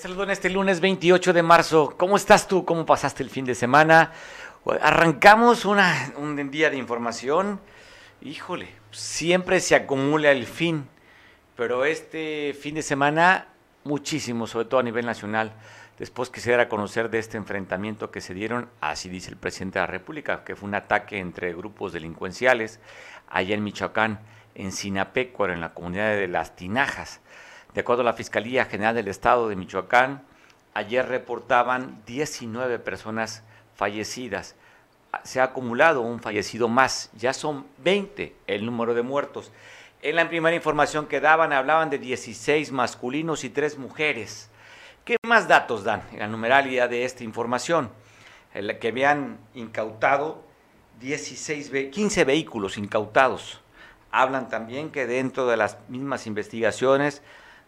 saludo en este lunes 28 de marzo. ¿Cómo estás tú? ¿Cómo pasaste el fin de semana? Arrancamos una, un día de información. Híjole, siempre se acumula el fin, pero este fin de semana muchísimo, sobre todo a nivel nacional, después que se diera a conocer de este enfrentamiento que se dieron, así dice el presidente de la República, que fue un ataque entre grupos delincuenciales allá en Michoacán, en Sinapecuaro, en la comunidad de Las Tinajas. De acuerdo a la Fiscalía General del Estado de Michoacán, ayer reportaban 19 personas fallecidas. Se ha acumulado un fallecido más, ya son 20 el número de muertos. En la primera información que daban hablaban de 16 masculinos y 3 mujeres. ¿Qué más datos dan en la numeralia de esta información? En que habían incautado 16, 15 vehículos incautados. Hablan también que dentro de las mismas investigaciones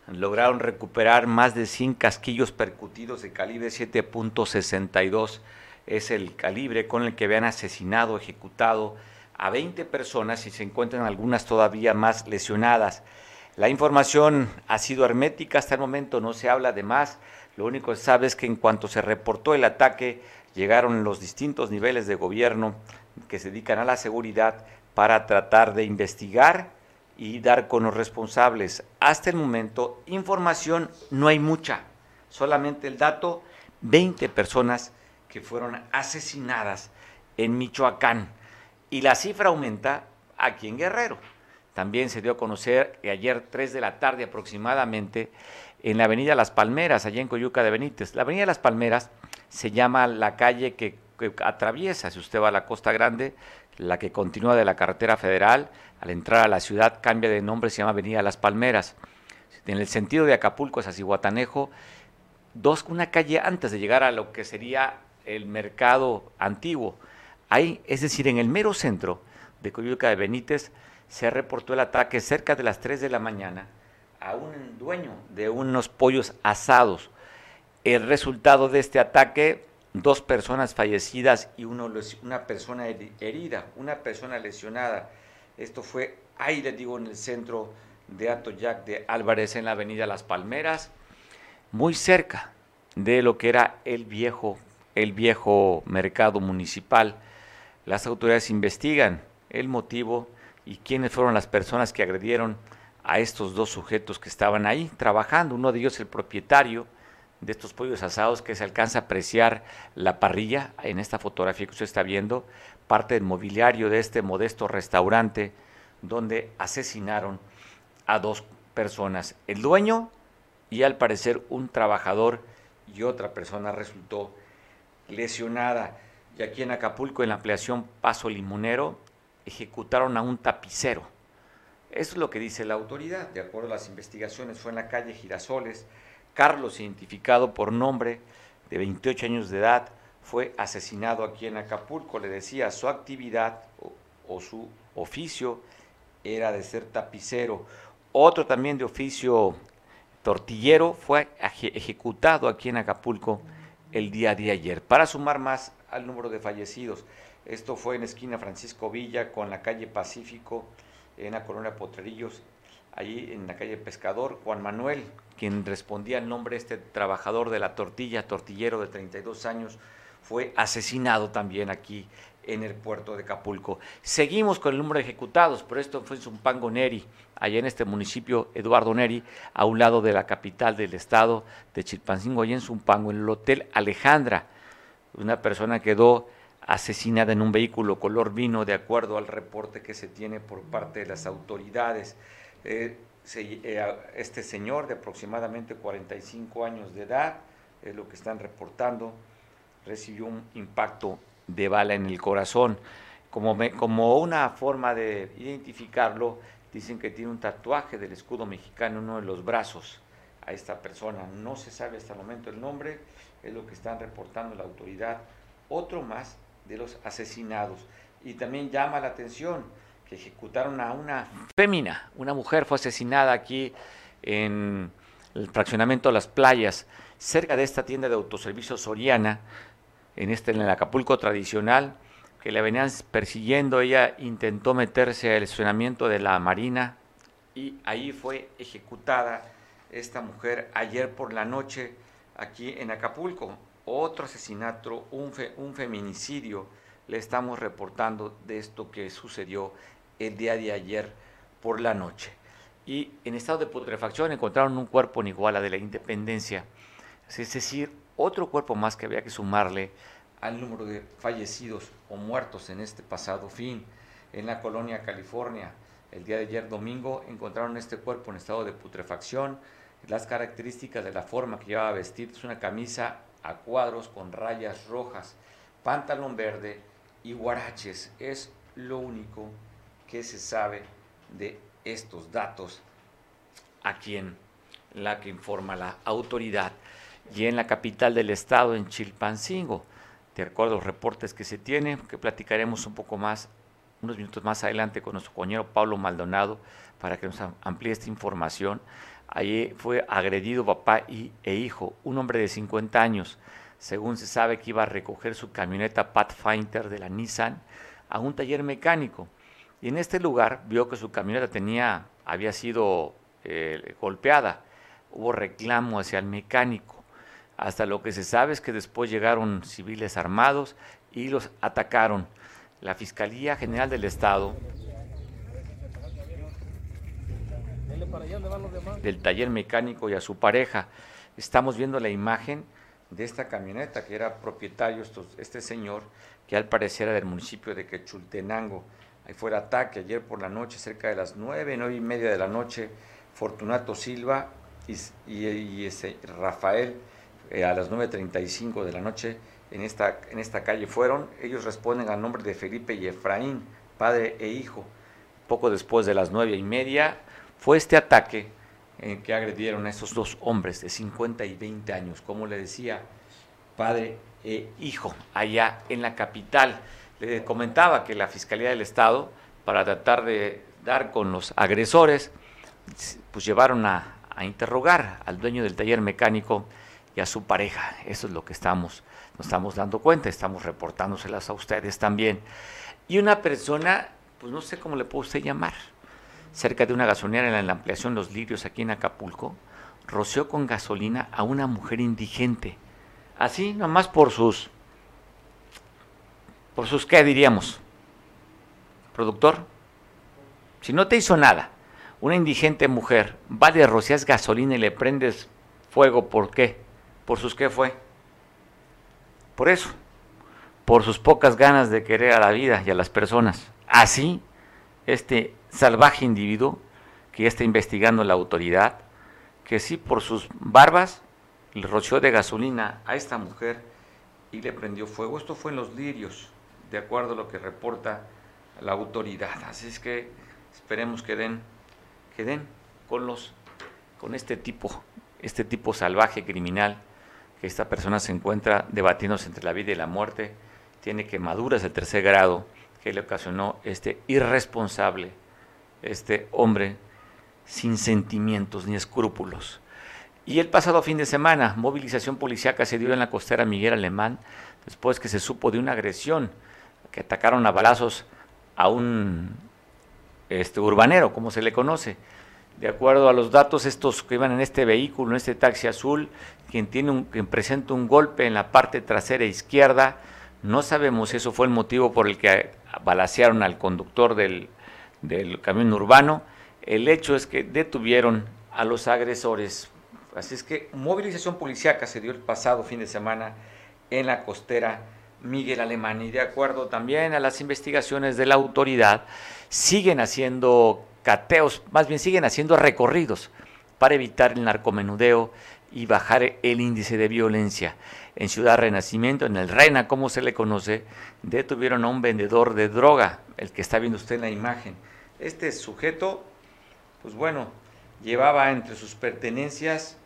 lograron recuperar más de 100 casquillos percutidos de calibre 7.62. Es el calibre con el que habían asesinado, ejecutado a 20 personas y se encuentran algunas todavía más lesionadas. La información ha sido hermética hasta el momento, no se habla de más. Lo único que sabe es que en cuanto se reportó el ataque, llegaron los distintos niveles de gobierno que se dedican a la seguridad para tratar de investigar y dar con los responsables. Hasta el momento, información no hay mucha, solamente el dato, 20 personas que fueron asesinadas en Michoacán. Y la cifra aumenta aquí en Guerrero. También se dio a conocer ayer 3 de la tarde aproximadamente en la avenida Las Palmeras, allá en Coyuca de Benítez. La avenida Las Palmeras se llama la calle que, que atraviesa, si usted va a la Costa Grande, la que continúa de la carretera federal, al entrar a la ciudad cambia de nombre, se llama Avenida Las Palmeras. En el sentido de Acapulco hacia Cihuatanejo, dos, una calle antes de llegar a lo que sería el mercado antiguo. Ahí, es decir, en el mero centro de Coyuca de Benítez, se reportó el ataque cerca de las 3 de la mañana a un dueño de unos pollos asados. El resultado de este ataque, dos personas fallecidas y uno, una persona herida, una persona lesionada. Esto fue ahí, les digo, en el centro de Atoyac de Álvarez, en la avenida Las Palmeras, muy cerca de lo que era el viejo, el viejo mercado municipal. Las autoridades investigan el motivo y quiénes fueron las personas que agredieron a estos dos sujetos que estaban ahí trabajando. Uno de ellos el propietario de estos pollos asados que se alcanza a apreciar la parrilla en esta fotografía que usted está viendo, parte del mobiliario de este modesto restaurante donde asesinaron a dos personas, el dueño y al parecer un trabajador y otra persona resultó lesionada. Y aquí en Acapulco, en la ampliación Paso Limonero, ejecutaron a un tapicero. Eso es lo que dice la autoridad. De acuerdo a las investigaciones, fue en la calle Girasoles, Carlos, identificado por nombre, de 28 años de edad, fue asesinado aquí en Acapulco. Le decía, su actividad o, su oficio era de ser tapicero. Otro también de oficio tortillero fue ejecutado aquí en Acapulco el día de ayer, para sumar más al número de fallecidos. Esto fue en esquina Francisco Villa con la calle Pacífico, en la colonia Potrerillos, allí en la calle Pescador, Juan Manuel, quien respondía al nombre de este trabajador de la tortilla, tortillero de 32 años, fue asesinado también aquí en el puerto de Acapulco. Seguimos con el número de ejecutados, pero esto fue en Zumpango Neri, allá en este municipio Eduardo Neri, a un lado de la capital del estado de Chilpancingo, allá en Zumpango, en el Hotel Alejandra. Una persona quedó asesinada en un vehículo color vino, de acuerdo al reporte que se tiene por parte de las autoridades. Eh, eh, este señor de aproximadamente 45 años de edad, es lo que están reportando, recibió un impacto de bala en el corazón. Como, como una forma de identificarlo, dicen que tiene un tatuaje del escudo mexicano en uno de los brazos a esta persona. No se sabe hasta el momento el nombre, es lo que están reportando la autoridad. Otro más de los asesinados. Y también llama la atención ejecutaron a una fémina, una mujer fue asesinada aquí en el fraccionamiento de las playas, cerca de esta tienda de autoservicio Soriana, en este en el Acapulco tradicional, que la venían persiguiendo, ella intentó meterse al estacionamiento de la Marina y ahí fue ejecutada esta mujer ayer por la noche aquí en Acapulco. Otro asesinato, un, un feminicidio, le estamos reportando de esto que sucedió el día de ayer por la noche. Y en estado de putrefacción encontraron un cuerpo en Iguala de la Independencia. Es decir, otro cuerpo más que había que sumarle al número de fallecidos o muertos en este pasado fin. En la colonia California, el día de ayer domingo, encontraron este cuerpo en estado de putrefacción. Las características de la forma que llevaba vestido es una camisa a cuadros con rayas rojas, pantalón verde y guaraches. Es lo único que se sabe de estos datos a quien la que informa la autoridad y en la capital del estado, en Chilpancingo. De acuerdo a los reportes que se tienen, que platicaremos un poco más, unos minutos más adelante con nuestro compañero Pablo Maldonado para que nos amplíe esta información. Allí fue agredido papá y, e hijo, un hombre de 50 años, según se sabe que iba a recoger su camioneta Pathfinder de la Nissan a un taller mecánico. Y en este lugar vio que su camioneta tenía, había sido eh, golpeada. Hubo reclamo hacia el mecánico. Hasta lo que se sabe es que después llegaron civiles armados y los atacaron. La Fiscalía General del Estado del taller mecánico y a su pareja. Estamos viendo la imagen de esta camioneta que era propietario este señor que al parecer era del municipio de Quechultenango. Ahí fue el ataque ayer por la noche, cerca de las nueve, nueve y media de la noche. Fortunato Silva y, y, ese Rafael eh, a las 9.35 de la noche en esta, en esta calle fueron. Ellos responden al nombre de Felipe y Efraín, padre e hijo. Poco después de las nueve y media fue este ataque en que agredieron a esos dos hombres de 50 y 20 años, como le decía, padre e hijo, allá en la capital. Le comentaba que la Fiscalía del Estado, para tratar de dar con los agresores, pues llevaron a, interrogar al dueño del taller mecánico y a su pareja. Eso es lo que estamos, nos estamos dando cuenta, estamos reportándoselas a ustedes también. Y una persona, pues no sé cómo le puedo usted llamar, cerca de una gasolinera en la ampliación Los Lirios aquí en Acapulco, roció con gasolina a una mujer indigente. Así, nomás por sus por sus, ¿qué diríamos? Productor, si no te hizo nada, una indigente mujer va de rocias gasolina y le prendes fuego, ¿por qué? ¿Por sus qué fue? Por eso, por sus pocas ganas de querer a la vida y a las personas. Así, este salvaje individuo que ya está investigando la autoridad, que sí por sus barbas le roció de gasolina a esta mujer y le prendió fuego. Esto fue en los lirios de acuerdo a lo que reporta la autoridad. Así es que esperemos que den, que den con los, con este tipo, este tipo salvaje criminal que esta persona se encuentra debatiéndose entre la vida y la muerte, tiene quemaduras de tercer grado que le ocasionó este irresponsable, este hombre sin sentimientos ni escrúpulos. Y el pasado fin de semana, movilización policíaca se dio en la costera Miguel Alemán después que se supo de una agresión que atacaron a balazos a un este, urbanero, como se le conoce. De acuerdo a los datos, estos que iban en este vehículo, en este taxi azul, quien, tiene un, quien presenta un golpe en la parte trasera izquierda, no sabemos si eso fue el motivo por el que balacearon al conductor del, del camión urbano. El hecho es que detuvieron a los agresores. Así es que movilización policíaca se dio el pasado fin de semana en la costera Miguel Alemán. Y de acuerdo también a las investigaciones de la autoridad, siguen haciendo cateos, más bien siguen haciendo recorridos para evitar el narcomenudeo y bajar el índice de violencia. En Ciudad Renacimiento, en el Rena, como se le conoce, detuvieron a un vendedor de droga, el que está viendo usted en la imagen. Este sujeto, pues bueno, llevaba entre sus pertenencias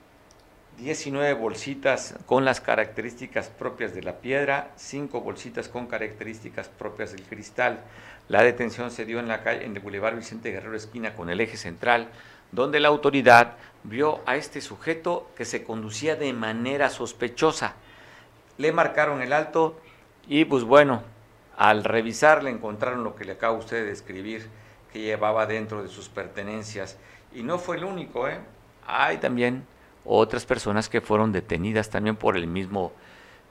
19 bolsitas con las características propias de la piedra, 5 bolsitas con características propias del cristal. La detención se dio en la calle, en el Boulevard Vicente Guerrero esquina con el eje central, donde la autoridad vio a este sujeto que se conducía de manera sospechosa. Le marcaron el alto y pues bueno, al revisar le encontraron lo que le acaba usted de describir que llevaba dentro de sus pertenencias. Y no fue el único, ¿eh? Hay también otras personas que fueron detenidas también por el mismo,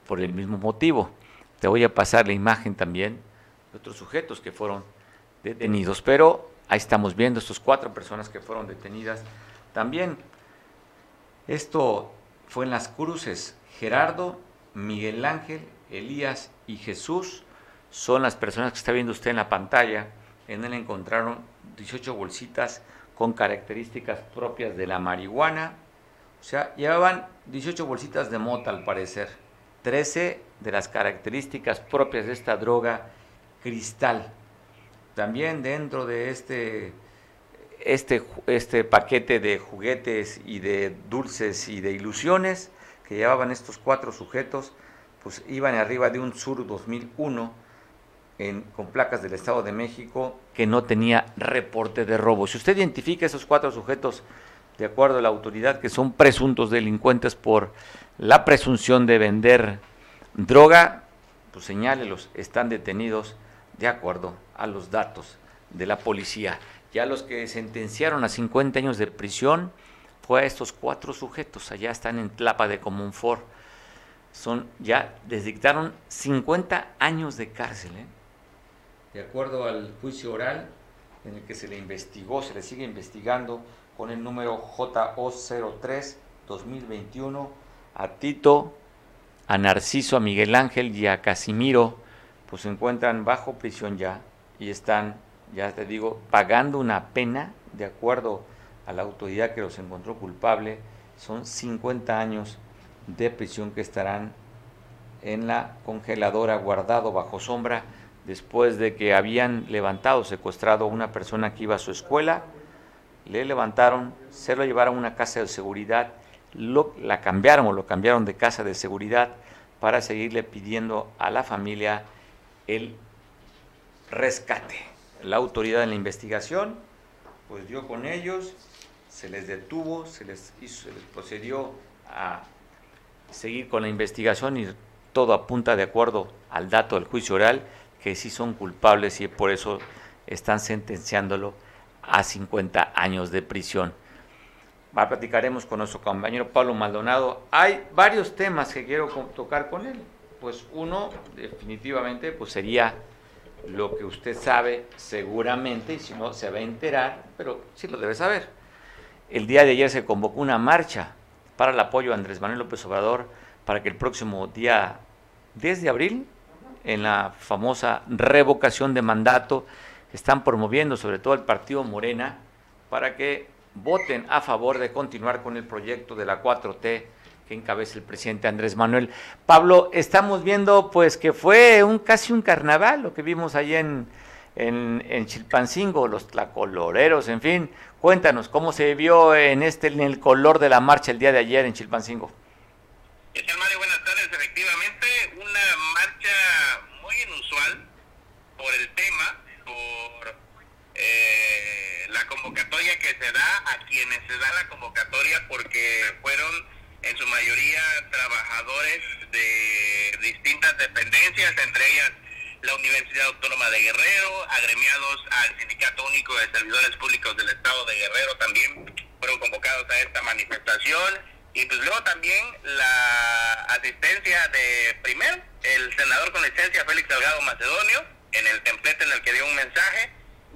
por el mismo motivo. Te voy a pasar la imagen también de otros sujetos que fueron detenidos, pero ahí estamos viendo estos cuatro personas que fueron detenidas también. Esto fue en las cruces. Gerardo, Miguel Ángel, Elías y Jesús son las personas que está viendo usted en la pantalla. En él encontraron 18 bolsitas con características propias de la marihuana. O sea, llevaban 18 bolsitas de mota al parecer. 13 de las características propias de esta droga cristal. También dentro de este, este, este paquete de juguetes y de dulces y de ilusiones que llevaban estos cuatro sujetos, pues iban arriba de un Sur 2001 con placas del Estado de México que no tenía reporte de robo. Si usted identifica esos cuatro sujetos, de acuerdo a la autoridad, que son presuntos delincuentes por la presunción de vender droga, pues señálelos, están detenidos de acuerdo a los datos de la policía. Ya los que sentenciaron a 50 años de prisión fue a estos cuatro sujetos, allá están en Tlapa de Comunfor. Son, ya les dictaron 50 años de cárcel. ¿eh? De acuerdo al juicio oral en el que se le investigó, se le sigue investigando con el número JO03-2021 a Tito, a Narciso, a Miguel Ángel y a Casimiro pues se encuentran bajo prisión ya y están, ya te digo, pagando una pena de acuerdo a la autoridad que los encontró culpable. Son 50 años de prisión que estarán en la congeladora guardado bajo sombra después de que habían levantado, secuestrado a una persona que iba a su escuela, le levantaron, se lo llevaron a una casa de seguridad, lo, la cambiaron o lo cambiaron de casa de seguridad para seguirle pidiendo a la familia el rescate. La autoridad en la investigación pues dio con ellos, se les detuvo, se les, hizo, se les procedió a seguir con la investigación y todo apunta de acuerdo al dato del juicio oral que sí son culpables y por eso están sentenciándolo a 50 años de prisión. Va, platicaremos con nuestro compañero Pablo Maldonado. Hay varios temas que quiero tocar con él pues uno definitivamente pues sería lo que usted sabe seguramente, y si no se va a enterar, pero sí lo debe saber. El día de ayer se convocó una marcha para el apoyo a Andrés Manuel López Obrador para que el próximo día 10 de abril, en la famosa revocación de mandato, están promoviendo sobre todo el partido Morena para que voten a favor de continuar con el proyecto de la 4T que encabeza el presidente Andrés Manuel. Pablo, estamos viendo pues que fue un casi un carnaval lo que vimos ahí en, en, Chilpancingo, los tlacoloreros, en fin. Cuéntanos, ¿cómo se vio en este en el color de la marcha el día de ayer en Chilpancingo? Mario? Buenas tardes. Efectivamente, una marcha muy inusual por el tema, eh, la convocatoria que se da a quienes se da la convocatoria porque fueron en su mayoría trabajadores de distintas dependencias, entre ellas la Universidad Autónoma de Guerrero, agremiados al Sindicato Único de Servidores Públicos del Estado de Guerrero también fueron convocados a esta manifestación. Y pues luego también la asistencia de primer, el senador con licencia Félix Salgado Macedonio, en el templete en el que dio un mensaje,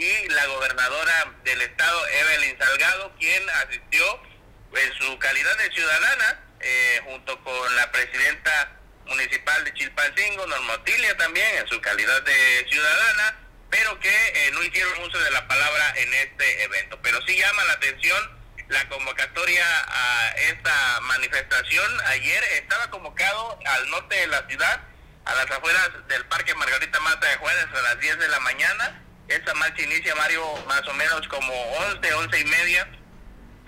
y la gobernadora del estado Evelyn Salgado, quien asistió en su calidad de ciudadana, eh, junto con la presidenta municipal de Chilpancingo, Normotilia también, en su calidad de ciudadana, pero que eh, no hicieron uso de la palabra en este evento. Pero sí llama la atención la convocatoria a esta manifestación. Ayer estaba convocado al norte de la ciudad, a las afueras del Parque Margarita Mata de Juárez a las 10 de la mañana. Esta marcha inicia, Mario, más o menos como 11, 11 y media.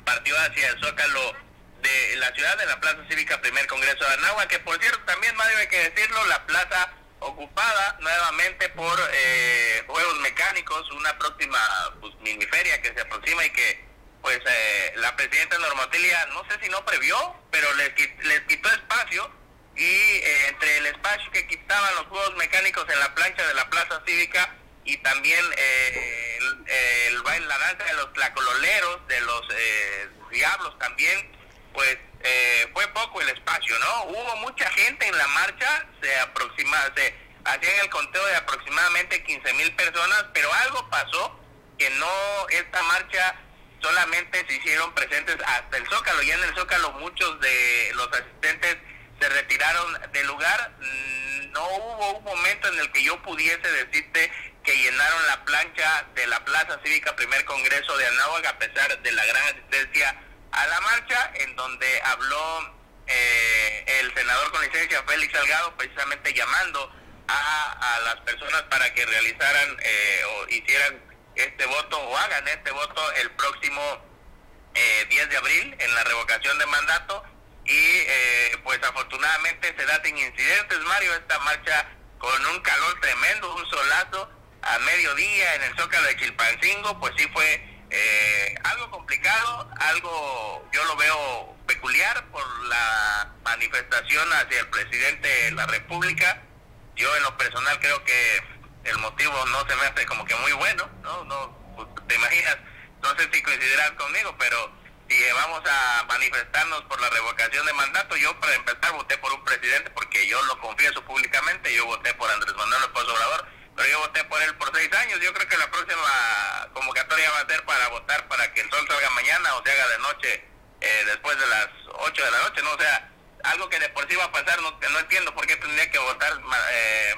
Partió hacia el Zócalo de la ciudad, de la Plaza Cívica Primer Congreso de Anáhuac, que por cierto también, Mario, hay que decirlo, la plaza ocupada nuevamente por eh, juegos mecánicos, una próxima pues, miniferia que se aproxima y que pues eh, la presidenta Normatilia, no sé si no previó, pero les, les quitó espacio y eh, entre el espacio que quitaban los juegos mecánicos en la plancha de la Plaza Cívica, y también eh, el, baile, la danza de los tlacololeros, de los eh, diablos también, pues eh, fue poco el espacio, ¿no? Hubo mucha gente en la marcha, se aproxima, se hacían el conteo de aproximadamente 15 mil personas, pero algo pasó que no, esta marcha solamente se hicieron presentes hasta el Zócalo, y en el Zócalo muchos de los asistentes se retiraron del lugar, mm, no hubo un momento en el que yo pudiese decirte que llenaron la plancha de la Plaza Cívica Primer Congreso de Anáhuac a pesar de la gran asistencia a la marcha, en donde habló eh, el senador con licencia Félix Salgado, precisamente llamando a, las personas para que realizaran eh, o hicieran este voto o hagan este voto el próximo eh, 10 de abril en la revocación de mandato. Y eh, pues afortunadamente se da sin incidentes, Mario, esta marcha con un calor tremendo, un solazo a mediodía en el Zócalo de Chilpancingo, pues sí fue eh, algo complicado, algo yo lo veo peculiar por la manifestación hacia el presidente de la República. Yo en lo personal creo que el motivo no se me hace como que muy bueno, ¿no? no pues, te imaginas, no sé si coincidirás conmigo, pero si vamos a manifestarnos por la revocación de mandato, yo para empezar voté por un presidente porque yo lo confieso públicamente, yo voté por Andrés Manuel López Obrador pero yo voté por él por seis años. Yo creo que la próxima convocatoria va a ser para votar para que el sol salga mañana o se haga de noche eh, después de las ocho de la noche, ¿no? O sea, algo que de por sí va a pasar, no, no entiendo por qué tendría que votar, eh,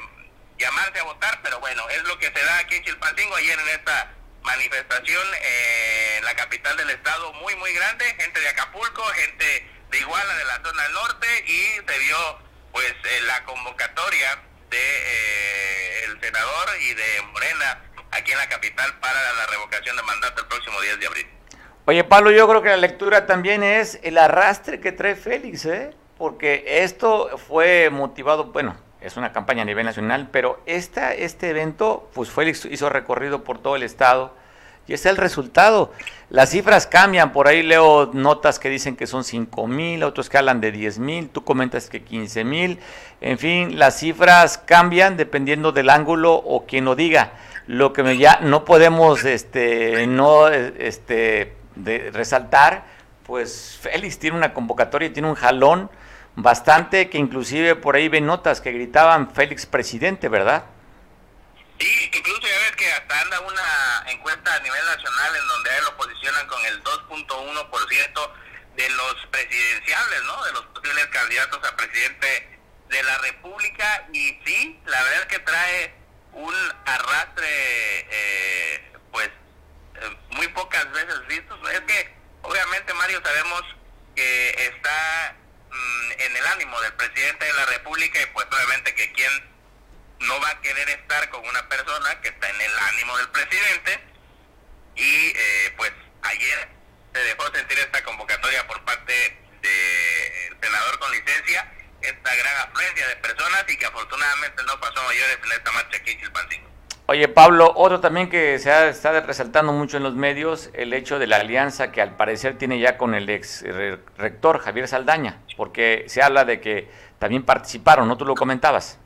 llamarse a votar, pero bueno, es lo que se da aquí en Chilpancingo ayer en esta manifestación eh, en la capital del estado, muy, muy grande, gente de Acapulco, gente de Iguala, de la zona norte, y se vio pues la convocatoria de eh, el senador y de Morena aquí en la capital para la revocación de mandato el próximo 10 de abril. Oye, Pablo, yo creo que la lectura también es el arrastre que trae Félix, ¿eh? Porque esto fue motivado, bueno, es una campaña a nivel nacional, pero esta, este evento, pues Félix hizo recorrido por todo el estado y es el resultado. Las cifras cambian, por ahí leo notas que dicen que son 5 mil, otros que hablan de 10 mil, tú comentas que 15 mil, en fin, las cifras cambian dependiendo del ángulo o quien lo diga. Lo que ya no podemos este, no este, de, resaltar, pues Félix tiene una convocatoria, tiene un jalón bastante que inclusive por ahí ven notas que gritaban Félix presidente, ¿verdad? Sí, incluso ya ves que hasta anda una encuesta a nivel nacional en donde a él lo posicionan con el 2.1% de los presidenciales, ¿no? De los posibles candidatos a presidente de la República. Y sí, la verdad que trae un arrastre, eh, pues, eh, muy pocas veces visto. Es que, obviamente, Mario, sabemos que está mm, en el ánimo del presidente de la República y, pues, obviamente, que quien no va a querer estar con una persona que está en el ánimo del presidente y eh, pues ayer se dejó sentir esta convocatoria por parte del senador con licencia, esta gran afluencia de personas y que afortunadamente no pasó mayores en esta marcha aquí en Chilpancingo. Oye Pablo, otro también que se ha, está resaltando mucho en los medios, el hecho de la alianza que al parecer tiene ya con el ex rector Javier Saldaña, porque se habla de que también participaron, ¿no? Tú lo comentabas.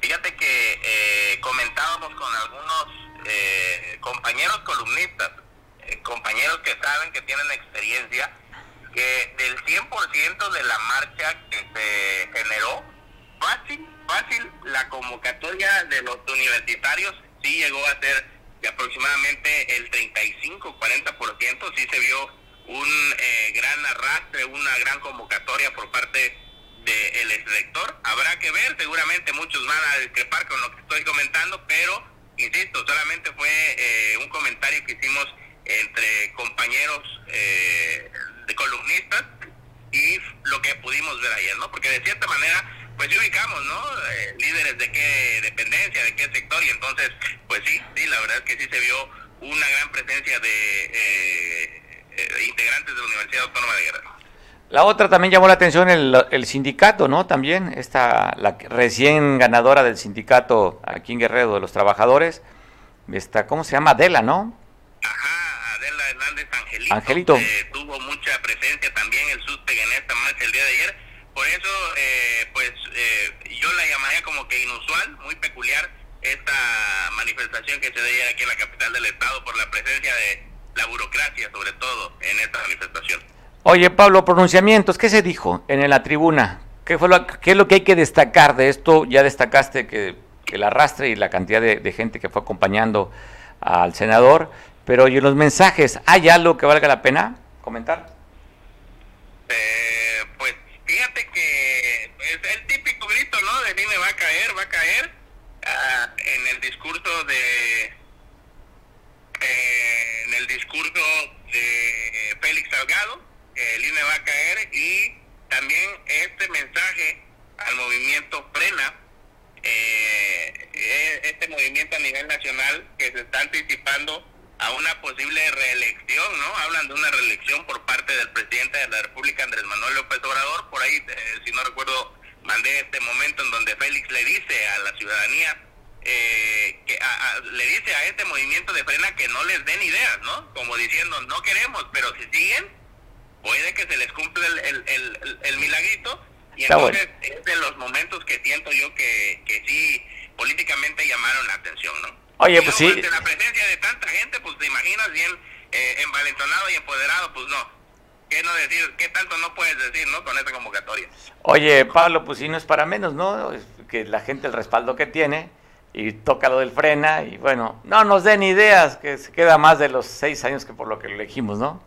Fíjate que eh, comentábamos con algunos eh, compañeros columnistas, eh, compañeros que saben que tienen experiencia, que del 100% de la marcha que se generó, fácil, fácil, la convocatoria de los universitarios sí llegó a ser de aproximadamente el 35-40%, sí se vio un gran arrastre, una gran convocatoria por parte del rector. Habrá que ver, seguramente muchos van a discrepar con lo que estoy comentando, pero, insisto, solamente fue eh, un comentario que hicimos entre compañeros eh, de columnistas y lo que pudimos ver ayer, ¿no? Porque de cierta manera, pues sí ubicamos, ¿no? Eh, líderes de qué dependencia, de qué sector, y entonces, pues sí, sí, la verdad es que sí se vio una gran presencia de integrantes de la Universidad Autónoma de Guerrero. La otra también llamó la atención el, sindicato, ¿no? También esta, la recién ganadora del sindicato aquí en Guerrero de los trabajadores, esta, ¿cómo se llama? Adela, ¿no? Ajá, Angelito. Angelito. Eh, tuvo mucha presencia también el SUSTEC en esta marcha el día de ayer. Por eso, eh, pues, eh, yo la llamaría como que inusual, muy peculiar, esta manifestación que se ayer aquí en la capital del estado por la presencia de la burocracia, sobre todo, en esta manifestación. Oye, Pablo, pronunciamientos, ¿qué se dijo en la tribuna? ¿Qué, fue lo, ¿Qué es lo que hay que destacar de esto? Ya destacaste que, el arrastre y la cantidad de, gente que fue acompañando al senador, pero ¿y los mensajes? ¿Hay algo que valga la pena comentar? Eh, pues fíjate que es el típico grito, ¿no? De me va a caer, va a caer. Ah, en el discurso de. Eh, en el discurso de Félix Salgado, el INE va a caer y también este mensaje al movimiento Frena, eh, eh, este movimiento a nivel nacional que se está anticipando a una posible reelección, ¿no? Hablan de una reelección por parte del presidente de la República, Andrés Manuel López Obrador. Por ahí, eh, si no recuerdo, mandé este momento en donde Félix le dice a la ciudadanía, que le dice a este movimiento de frena que no les den ideas, ¿no? Como diciendo, no queremos, pero si siguen, puede que se les cumpla el, el, el, milagrito y entonces es de los momentos que siento yo que, que sí políticamente llamaron la atención, ¿no? Oye, pues sí. Ante la presencia de tanta gente, pues te imaginas bien eh, envalentonado y empoderado, pues no. ¿Qué no decir? ¿Qué tanto no puedes decir, no? Con esta convocatoria. Oye, Pablo, pues sí, no es para menos, ¿no? que la gente, el respaldo que tiene, y toca lo del frena, y bueno, no nos den ideas, que se queda más de los seis años que por lo que lo elegimos, ¿no?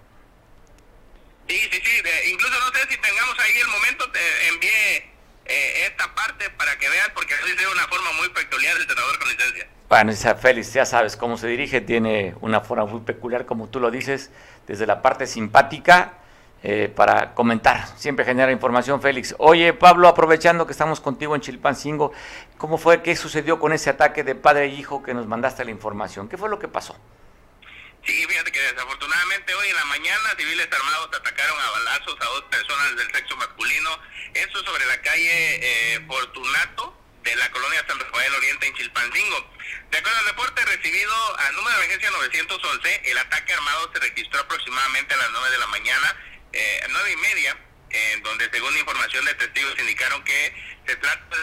Sí, sí, sí. incluso no sé si tengamos ahí el momento, te envié eh, esta parte para que vean, porque así de una forma muy peculiar el senador con licencia. Bueno, Félix, ya sabes cómo se dirige, tiene una forma muy peculiar, como tú lo dices, desde la parte simpática eh, para comentar. Siempre genera información, Félix. Oye, Pablo, aprovechando que estamos contigo en Chilpancingo, ¿cómo fue, qué sucedió con ese ataque de padre e hijo que nos mandaste la información? ¿Qué fue lo que pasó? Sí, fíjate que desafortunadamente hoy en la mañana civiles armados atacaron a balazos a dos personas del sexo masculino. Eso sobre la calle eh, Fortunato de la colonia San Rafael Oriente en Chilpancingo. De acuerdo al reporte recibido al número de emergencia 911, el ataque armado se registró aproximadamente a las 9 de la mañana, eh, 9 y media, en donde según información de testigos indicaron que se trata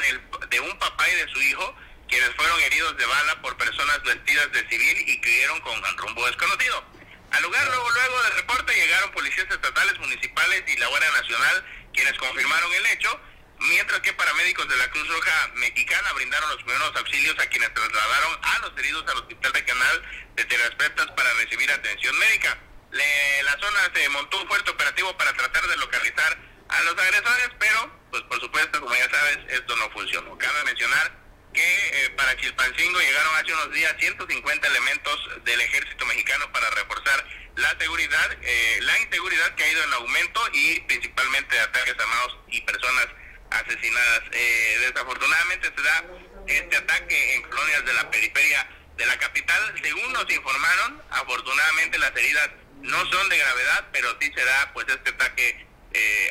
de un papá y de su hijo quienes fueron heridos de bala por personas vestidas de civil y que huyeron con rumbo desconocido. Al lugar luego, luego del reporte llegaron policías estatales, municipales y la Guardia Nacional, quienes confirmaron el hecho, mientras que paramédicos de la Cruz Roja Mexicana brindaron los primeros auxilios a quienes trasladaron a los heridos al Hospital Regional de Tierras para recibir atención médica. la zona se montó un fuerte operativo para tratar de localizar a los agresores, pero, pues por supuesto, como ya sabes, esto no funcionó. Cabe mencionar que eh, para Chilpancingo llegaron hace unos días 150 elementos del ejército mexicano para reforzar la seguridad, eh, la inseguridad que ha ido en aumento y principalmente ataques armados y personas asesinadas. Eh, desafortunadamente se da este ataque en colonias de la periferia de la capital. Según nos informaron, afortunadamente las heridas no son de gravedad, pero sí se da pues este ataque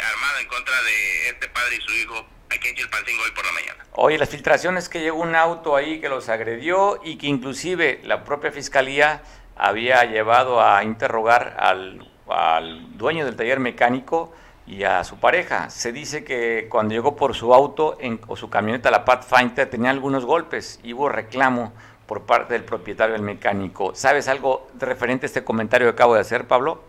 armado en contra de este padre y su hijo aquí en Chilpancingo hoy por la mañana. Oye, las filtraciones que llegó un auto ahí que los agredió y que inclusive la propia fiscalía había llevado a interrogar al, al dueño del taller mecánico y a su pareja. Se dice que cuando llegó por su auto o su camioneta, la Pathfinder, tenía algunos golpes y hubo reclamo por parte del propietario del mecánico. ¿Sabes algo referente a este comentario que acabo de hacer, Pablo?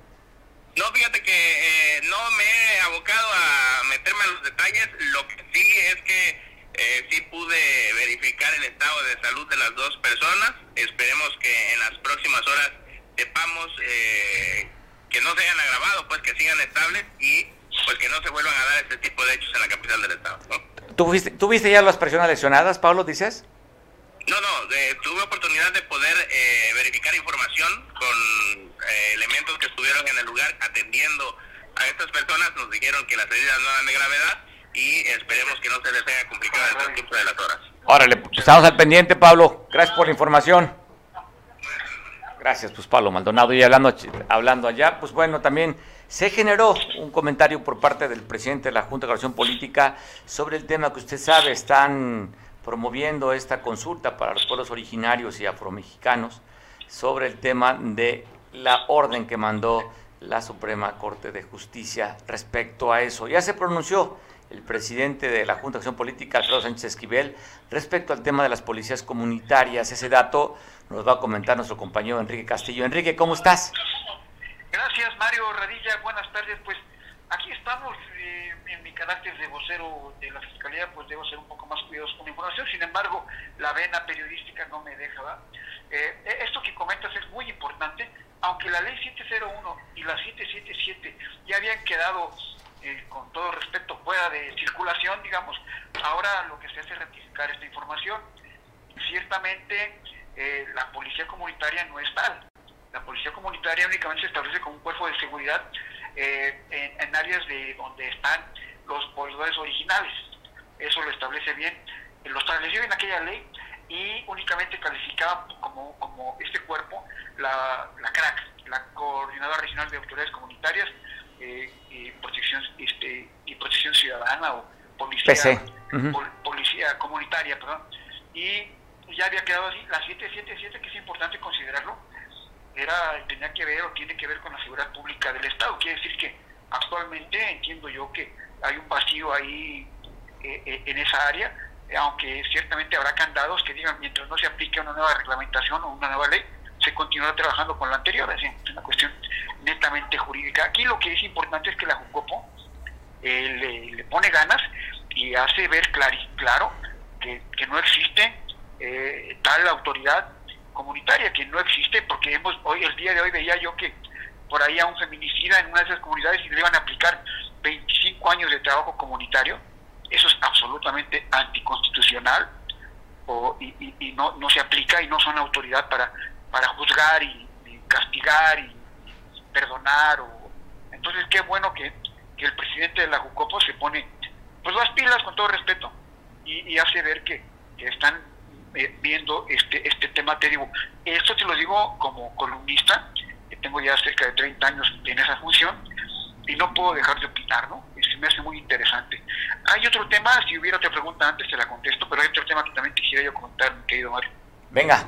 No, fíjate que eh, no me he abocado a meterme en los detalles. Lo que sí es que eh, sí pude verificar el estado de salud de las dos personas. Esperemos que en las próximas horas sepamos eh, que no se hayan agravado, pues que sigan estables y pues que no se vuelvan a dar este tipo de hechos en la capital del estado. ¿Tú, viste, ¿Tú viste ya las personas lesionadas, Pablo, dices? No, no, tuve oportunidad de poder eh, verificar información con eh, elementos que estuvieron en el lugar atendiendo a estas personas. Nos dijeron que las heridas no eran de gravedad y esperemos que no se les haya complicado el transcurso de las horas. Órale, pues, estamos al pendiente, Pablo. Gracias por la información. Gracias, pues Pablo Maldonado. Y hablando, hablando allá, pues bueno, también se generó un comentario por parte del presidente de la Junta de Coordinación Política sobre el tema que usted sabe, están promoviendo esta consulta para los pueblos originarios y afromexicanos sobre el tema de la orden que mandó la Suprema Corte de Justicia respecto a eso. Ya se pronunció el presidente de la Junta de Acción Política, Alfredo Sánchez Esquivel, respecto al tema de las policías comunitarias. Ese dato nos va a comentar nuestro compañero Enrique Castillo. Enrique, ¿cómo estás? Gracias, Mario Radilla. Buenas tardes. Pues aquí estamos, eh, en mi carácter de vocero de la Fiscalía, pues debo ser un poco más cuidadoso con la información, sin embargo, la vena periodística no me deja. Eh, e, esto que comentas es muy importante, aunque la ley 701 y la 777 ya habían quedado, eh, con todo respeto, fuera de circulación, digamos, ahora lo que se hace es ratificar esta información. Ciertamente, eh, la policía comunitaria no es tal. La policía comunitaria únicamente se establece como un cuerpo de seguridad eh, en, en, áreas de donde están los pobladores originales. Eso lo establece bien, lo estableció en aquella ley y únicamente calificaba como, como este cuerpo la, la CRAC, la Coordinadora Regional de Autoridades Comunitarias eh, y, protección, este, y Protección Ciudadana o Policía, uh -huh. pol, policía Comunitaria, perdón. Y ya había quedado así, la 777, que es importante considerarlo, era tenía que ver o tiene que ver con la seguridad pública del Estado. Quiere decir que actualmente entiendo yo que hay un vacío ahí eh, eh, en esa área, aunque ciertamente habrá candados que digan mientras no se aplique una nueva reglamentación o una nueva ley, se continuará trabajando con la anterior, es una cuestión netamente jurídica. Aquí lo que es importante es que la Jucopo eh, le, pone ganas y hace ver claro que, que no existe eh, tal autoridad comunitaria, que no existe, porque hemos hoy el día de hoy veía yo que por ahí a un feminicida en una de esas comunidades y le iban a aplicar 25 años de trabajo comunitario, eso es absolutamente anticonstitucional o, y, y, y no, no se aplica y no son autoridad para, para juzgar y, y castigar y, perdonar. O, entonces, qué bueno que, que, el presidente de la Jucopo se pone pues las pilas con todo respeto y, hace ver que, que están eh, viendo este, este tema. Te digo, esto te lo digo como columnista, que tengo ya cerca de 30 años en esa función y no puedo dejar de opinar, ¿no? Se me hace muy interesante. Hay otro tema, si hubiera otra pregunta antes te la contesto, pero hay otro tema que también quisiera yo comentar, mi querido Mario. Venga.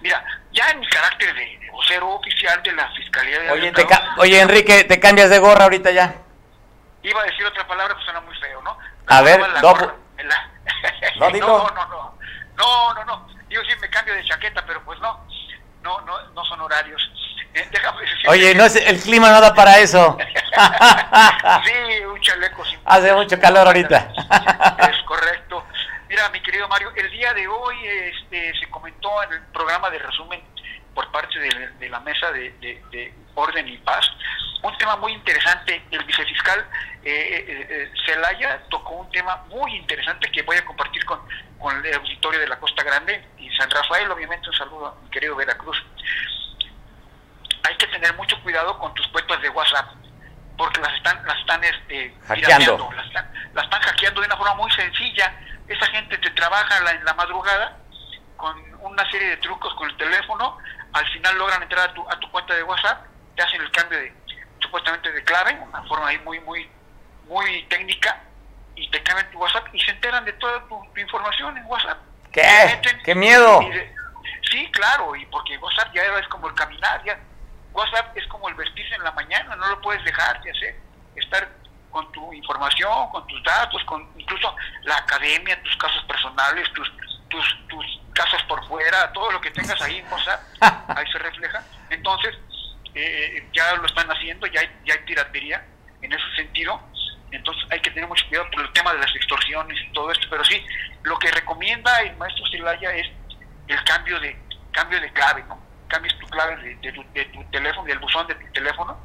Mira, ya en mi carácter de, de vocero oficial de la Fiscalía de Oye, te Oye, Enrique, te cambias de gorra ahorita ya. Iba a decir otra palabra, pues suena muy feo, ¿no? A ver, gorra, la... no, no, no, no, no, no, no, digo sí, me cambio de chaqueta, pero pues no, no, no, no son horarios. Eh, déjame decir Oye, no es, el clima no da para eso. sí, un chaleco. Sin Hace mucho calor ahorita. es correcto. Mira, mi querido Mario, el día de hoy este, se comentó en el programa de resumen por parte de, de la mesa de, de, de, orden y paz un tema muy interesante. El vicefiscal eh, eh, Celaya tocó un tema muy interesante que voy a compartir con, con el auditorio de la Costa Grande y San Rafael. Obviamente, un saludo a mi querido Veracruz. Hay que tener mucho cuidado con tus cuentas de WhatsApp porque las están, las están este, hackeando, las están, las están hackeando de una forma muy sencilla. Esa gente te trabaja la, en la madrugada con una serie de trucos con el teléfono, al final logran entrar a tu, a tu cuenta de WhatsApp, te hacen el cambio de supuestamente de clave, una forma ahí muy, muy, muy técnica, y te cambian tu WhatsApp y se enteran de toda tu, tu información en WhatsApp. ¿Qué? Meten, ¿Qué miedo? De, sí, claro, y porque WhatsApp ya es como el caminar, ya. WhatsApp es como el vestirse en la mañana, no lo puedes dejar de hacer, estar con tu información, con tus datos, con incluso la academia, tus casos personales, tus, tus, tus casas por fuera, todo lo que tengas ahí en WhatsApp, ahí se refleja. Entonces, eh, ya lo están haciendo, ya hay, ya hay piratería en ese sentido, entonces hay que tener mucho cuidado por el tema de las extorsiones y todo esto, pero sí, lo que recomienda el maestro Celaya es el cambio de cambio de clave, ¿no? Cambies tu clave de, tu, de tu teléfono, del buzón de tu teléfono,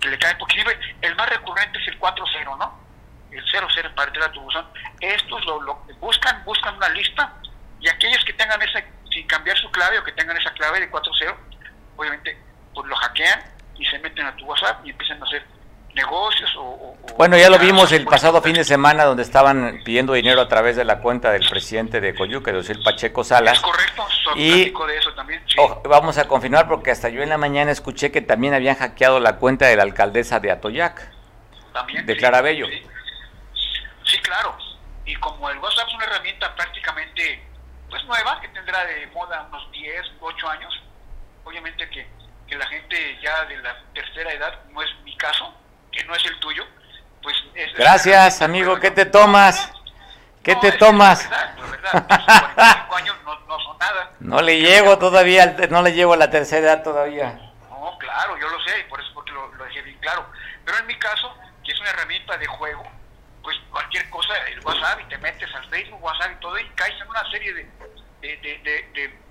que le cae, porque el más recurrente es el 40, ¿no? El 00 para entrar a tu buzón. Estos lo, lo buscan, buscan una lista y aquellos que tengan esa, sin cambiar su clave o que tengan esa clave de 40, obviamente pues lo hackean y se meten a tu WhatsApp y empiezan a hacer negocios o... o bueno, ya lo vimos el pasado fin de semana donde estaban pidiendo dinero a través de la cuenta del presidente de Coyuca, José Pacheco Salas. Es correcto, y de eso también. Sí. Oh, vamos a confirmar porque hasta yo en la mañana escuché que también habían hackeado la cuenta de la alcaldesa de Atoyac. También. De Clarabello. Sí. sí, claro. Y como el WhatsApp es una herramienta prácticamente pues nueva, que tendrá de moda unos 10, 8 años, obviamente que que la gente ya de la tercera edad, no es mi caso, que no es el tuyo, pues... Es Gracias, amigo, ¿qué te tomas? ¿Qué no, te tomas? La verdad, la verdad, 45 años no, no, son nada. No le llego todavía, no le llego a la tercera edad todavía. No, claro, yo lo sé, y por eso porque lo, lo dejé bien claro. Pero en mi caso, que es una herramienta de juego, pues cualquier cosa, el WhatsApp, y te metes al Facebook, WhatsApp y todo, y caes en una serie de,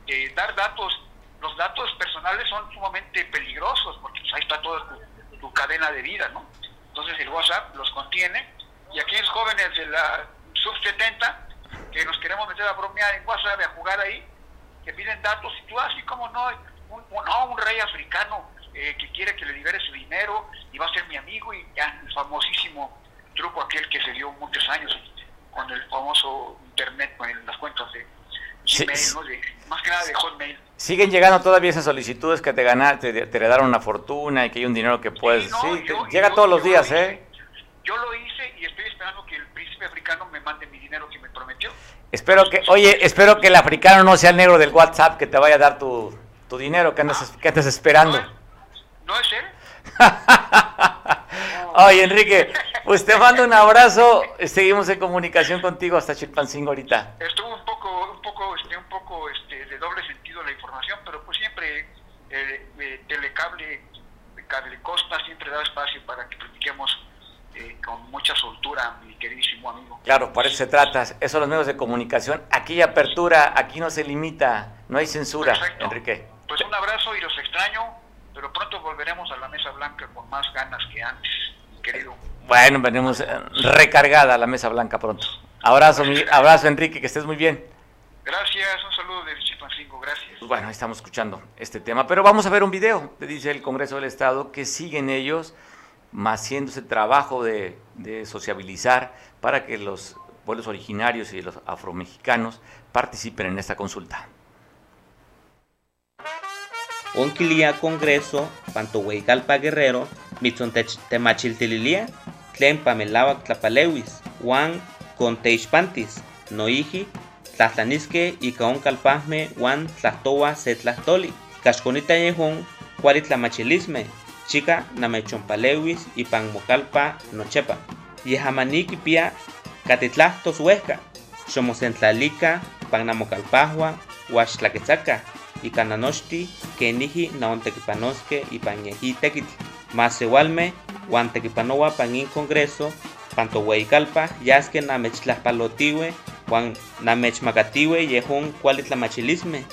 de, dar datos. Los datos personales son sumamente peligrosos, porque pues, ahí está toda tu, cadena de vida, ¿no? Entonces el WhatsApp los contiene, y aquellos jóvenes de la sub-70 que nos queremos meter a bromear en WhatsApp, a jugar ahí, que piden datos, y tú así como no, un, no, un rey africano eh, que quiere que le libere su dinero y va a ser mi amigo, y ya, el famosísimo truco aquel que se dio muchos años con el famoso internet, con las cuentas de Gmail, más que nada de Hotmail. Siguen llegando todavía esas solicitudes que te ganaste, te, te heredaron una fortuna y que hay un dinero que puedes... Sí, llega todos los días, ¿eh? Yo lo hice y estoy esperando que el príncipe africano me mande mi dinero que me prometió. Espero que, oye, espero que el africano no sea el negro del WhatsApp que te vaya a dar tu, tu dinero que andas, que andas esperando. ¿No es, él? oye, Enrique, pues te mando un abrazo. Seguimos en comunicación contigo hasta Chilpancingo ahorita. Estuvo un poco, poco, este, un poco este, de doble sentido la información, pero pues siempre eh, eh, Telecable, Cable Costa siempre da espacio para que platiquemos eh, con mucha soltura, mi queridísimo amigo. Claro, por eso se trata. Eso son los medios de comunicación. Aquí hay apertura, aquí no se limita, no hay censura, Enrique. Pues un abrazo y los extraño, pero pronto volveremos a la Mesa Blanca con más ganas que antes, mi querido. Bueno, venimos eh, recargada a la Mesa Blanca pronto. Abrazo, mi, abrazo Enrique, que estés muy bien. Gracias, un saludo de Chipancingo, gracias. Bueno, estamos escuchando este tema, pero vamos a ver un video, dice el Congreso del Estado, que siguen ellos haciendo ese trabajo de, de sociabilizar para que los pueblos originarios y los afromexicanos participen en esta consulta. Onquilia Congreso, Pantohueycalpa Guerrero, Mitzontech Temachiltililia, Tlen Pamelawak Tlapalewis, Juan Conteixpantis, Noiji, Tlahtlanisque y Caoncalpajme, Juan Tlahtowa Setlahtoli, Casconita Yehón, Cualitla-machilisme chica namechompalewis y panmocalpa nochepa. Yehamaniki pia catitlahtos huesca, xomosentlalica pannamocalpahua, huaxtlaquetzaca, y cananochti keniji naontequipanoske y panyeji tequitl. Masewalme, huan tequipanoa panin congreso, pantohueicalpa, yasque namechtlahpalotiwe, huan namechmacatiwe yehun cualittlamachilisme,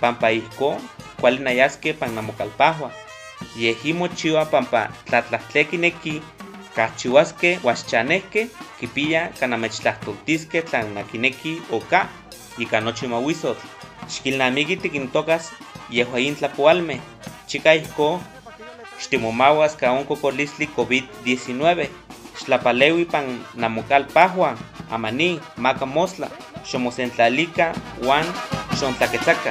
pampaihco, cualinayasque pannamocalpahua yehimo chiwa pampa tlatlahtleki kachiwaske huaxchaneske kipia kanamechtlajtoltiske tlan nakineki oka ika nochi mawisotl xkilnamiki tikintokas yehuayin tlapoalme chika ihko xtimomawas ka on kokolistli COVID-19 xtlapalewi pan namokalpahua amani maka mosla xomosentlalika uan xontlaketsaka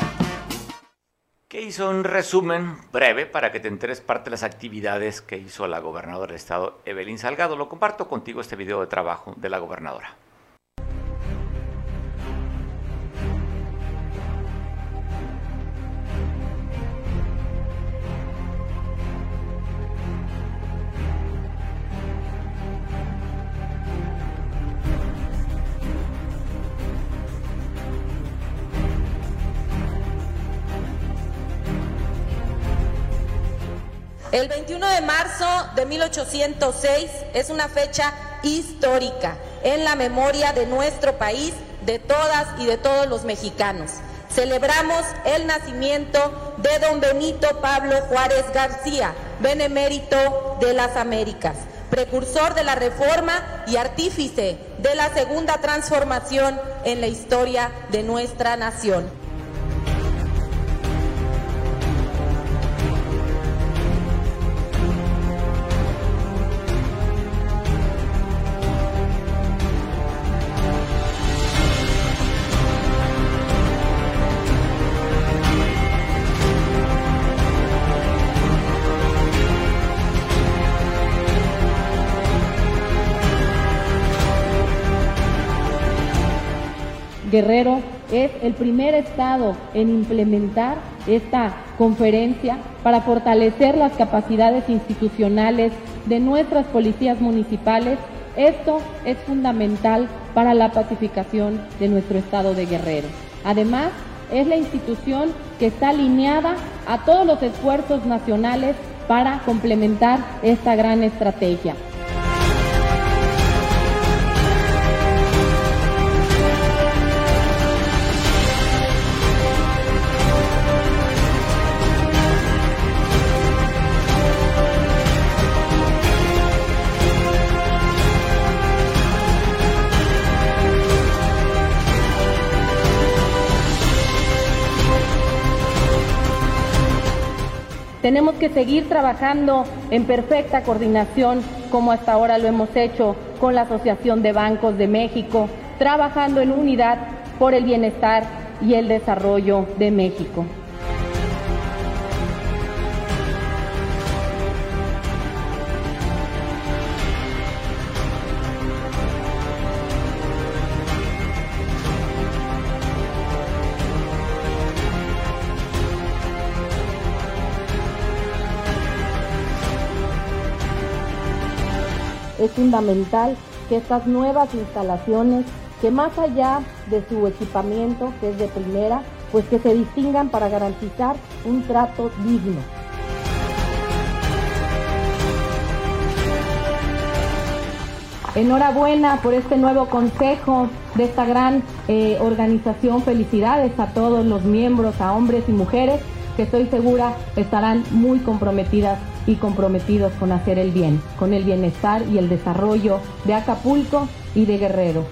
que hizo un resumen breve para que te enteres parte de las actividades que hizo la gobernadora del estado, Evelyn Salgado. Lo comparto contigo este video de trabajo de la gobernadora. El 21 de marzo de 1806 es una fecha histórica en la memoria de nuestro país, de todas y de todos los mexicanos. Celebramos el nacimiento de don Benito Pablo Juárez García, benemérito de las Américas, precursor de la reforma y artífice de la segunda transformación en la historia de nuestra nación. Guerrero es el primer estado en implementar esta conferencia para fortalecer las capacidades institucionales de nuestras policías municipales. Esto es fundamental para la pacificación de nuestro estado de Guerrero. Además, es la institución que está alineada a todos los esfuerzos nacionales para complementar esta gran estrategia. Tenemos que seguir trabajando en perfecta coordinación, como hasta ahora lo hemos hecho con la Asociación de Bancos de México, trabajando en unidad por el bienestar y el desarrollo de México. Fundamental que estas nuevas instalaciones, que más allá de su equipamiento, que es de primera, pues que se distingan para garantizar un trato digno. Enhorabuena por este nuevo consejo de esta gran eh, organización. Felicidades a todos los miembros, a hombres y mujeres que estoy segura estarán muy comprometidas y comprometidos con hacer el bien, con el bienestar y el desarrollo de Acapulco y de Guerrero.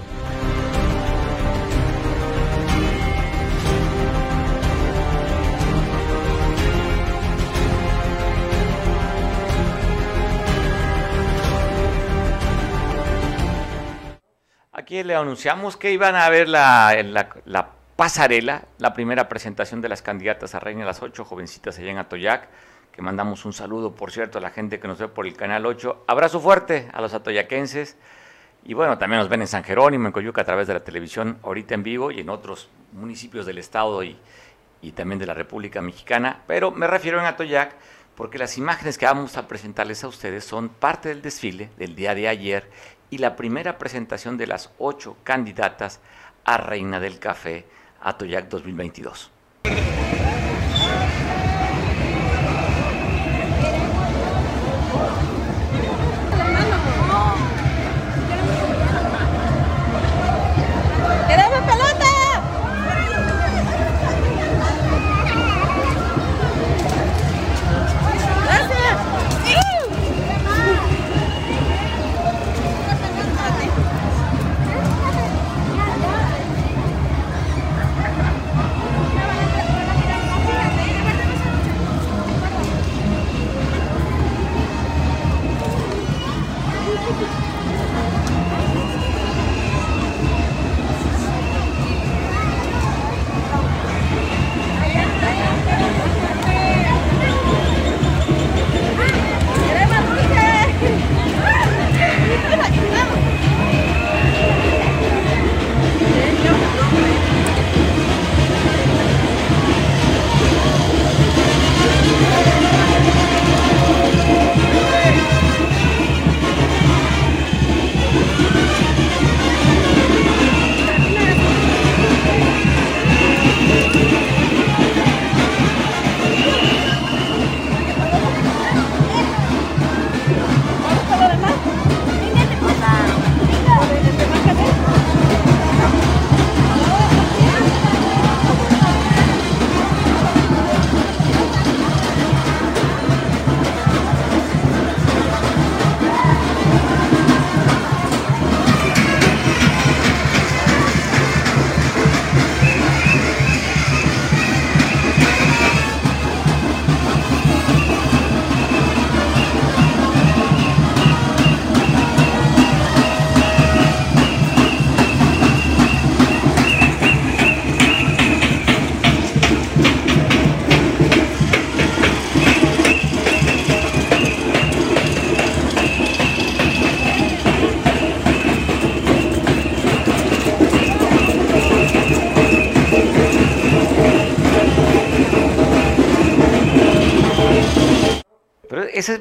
Aquí le anunciamos que iban a ver la, la pasarela, la primera presentación de las candidatas a Reina de las Ocho, jovencitas allá en Atoyac, que mandamos un saludo, por cierto, a la gente que nos ve por el Canal 8. Abrazo fuerte a los atoyaquenses. Y bueno, también nos ven en San Jerónimo, en Coyuca, a través de la televisión, ahorita en vivo, y en otros municipios del estado y, y también de la República Mexicana. Pero me refiero en Atoyac porque las imágenes que vamos a presentarles a ustedes son parte del desfile del día de ayer y la primera presentación de las ocho candidatas a Reina del Café Atoyac 2022.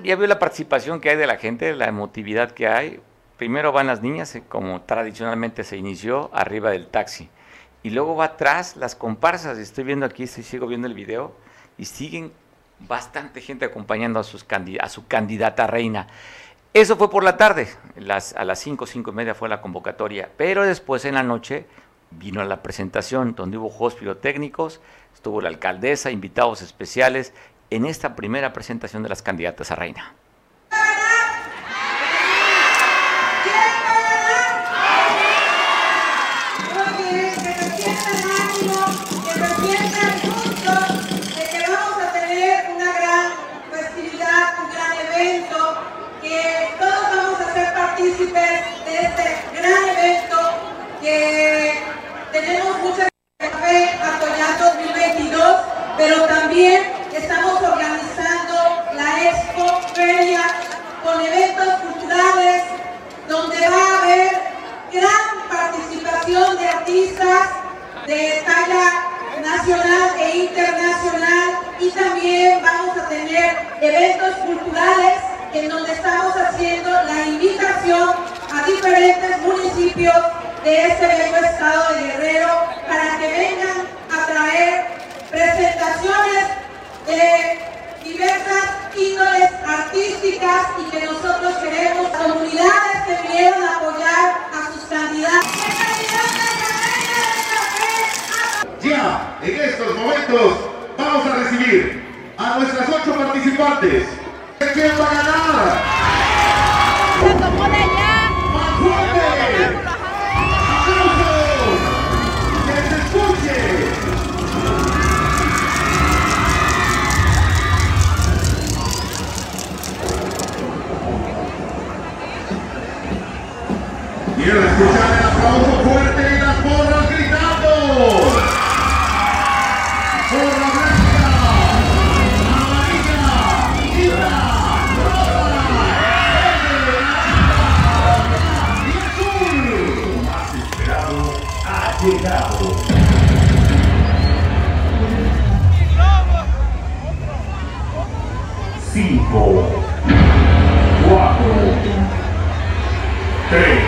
Ya vio la participación que hay de la gente, la emotividad que hay. Primero van las niñas, eh, como tradicionalmente se inició, arriba del taxi. Y luego va atrás las comparsas. Estoy viendo aquí, estoy, sigo viendo el video, y siguen bastante gente acompañando a, su candidata reina. Eso fue por la tarde, a las 5, 5 y media fue la convocatoria, pero después en la noche vino la presentación donde hubo juegos pirotécnicos, estuvo la alcaldesa, invitados especiales en esta primera presentación de las candidatas a reina. Cinco, cuatro, tres,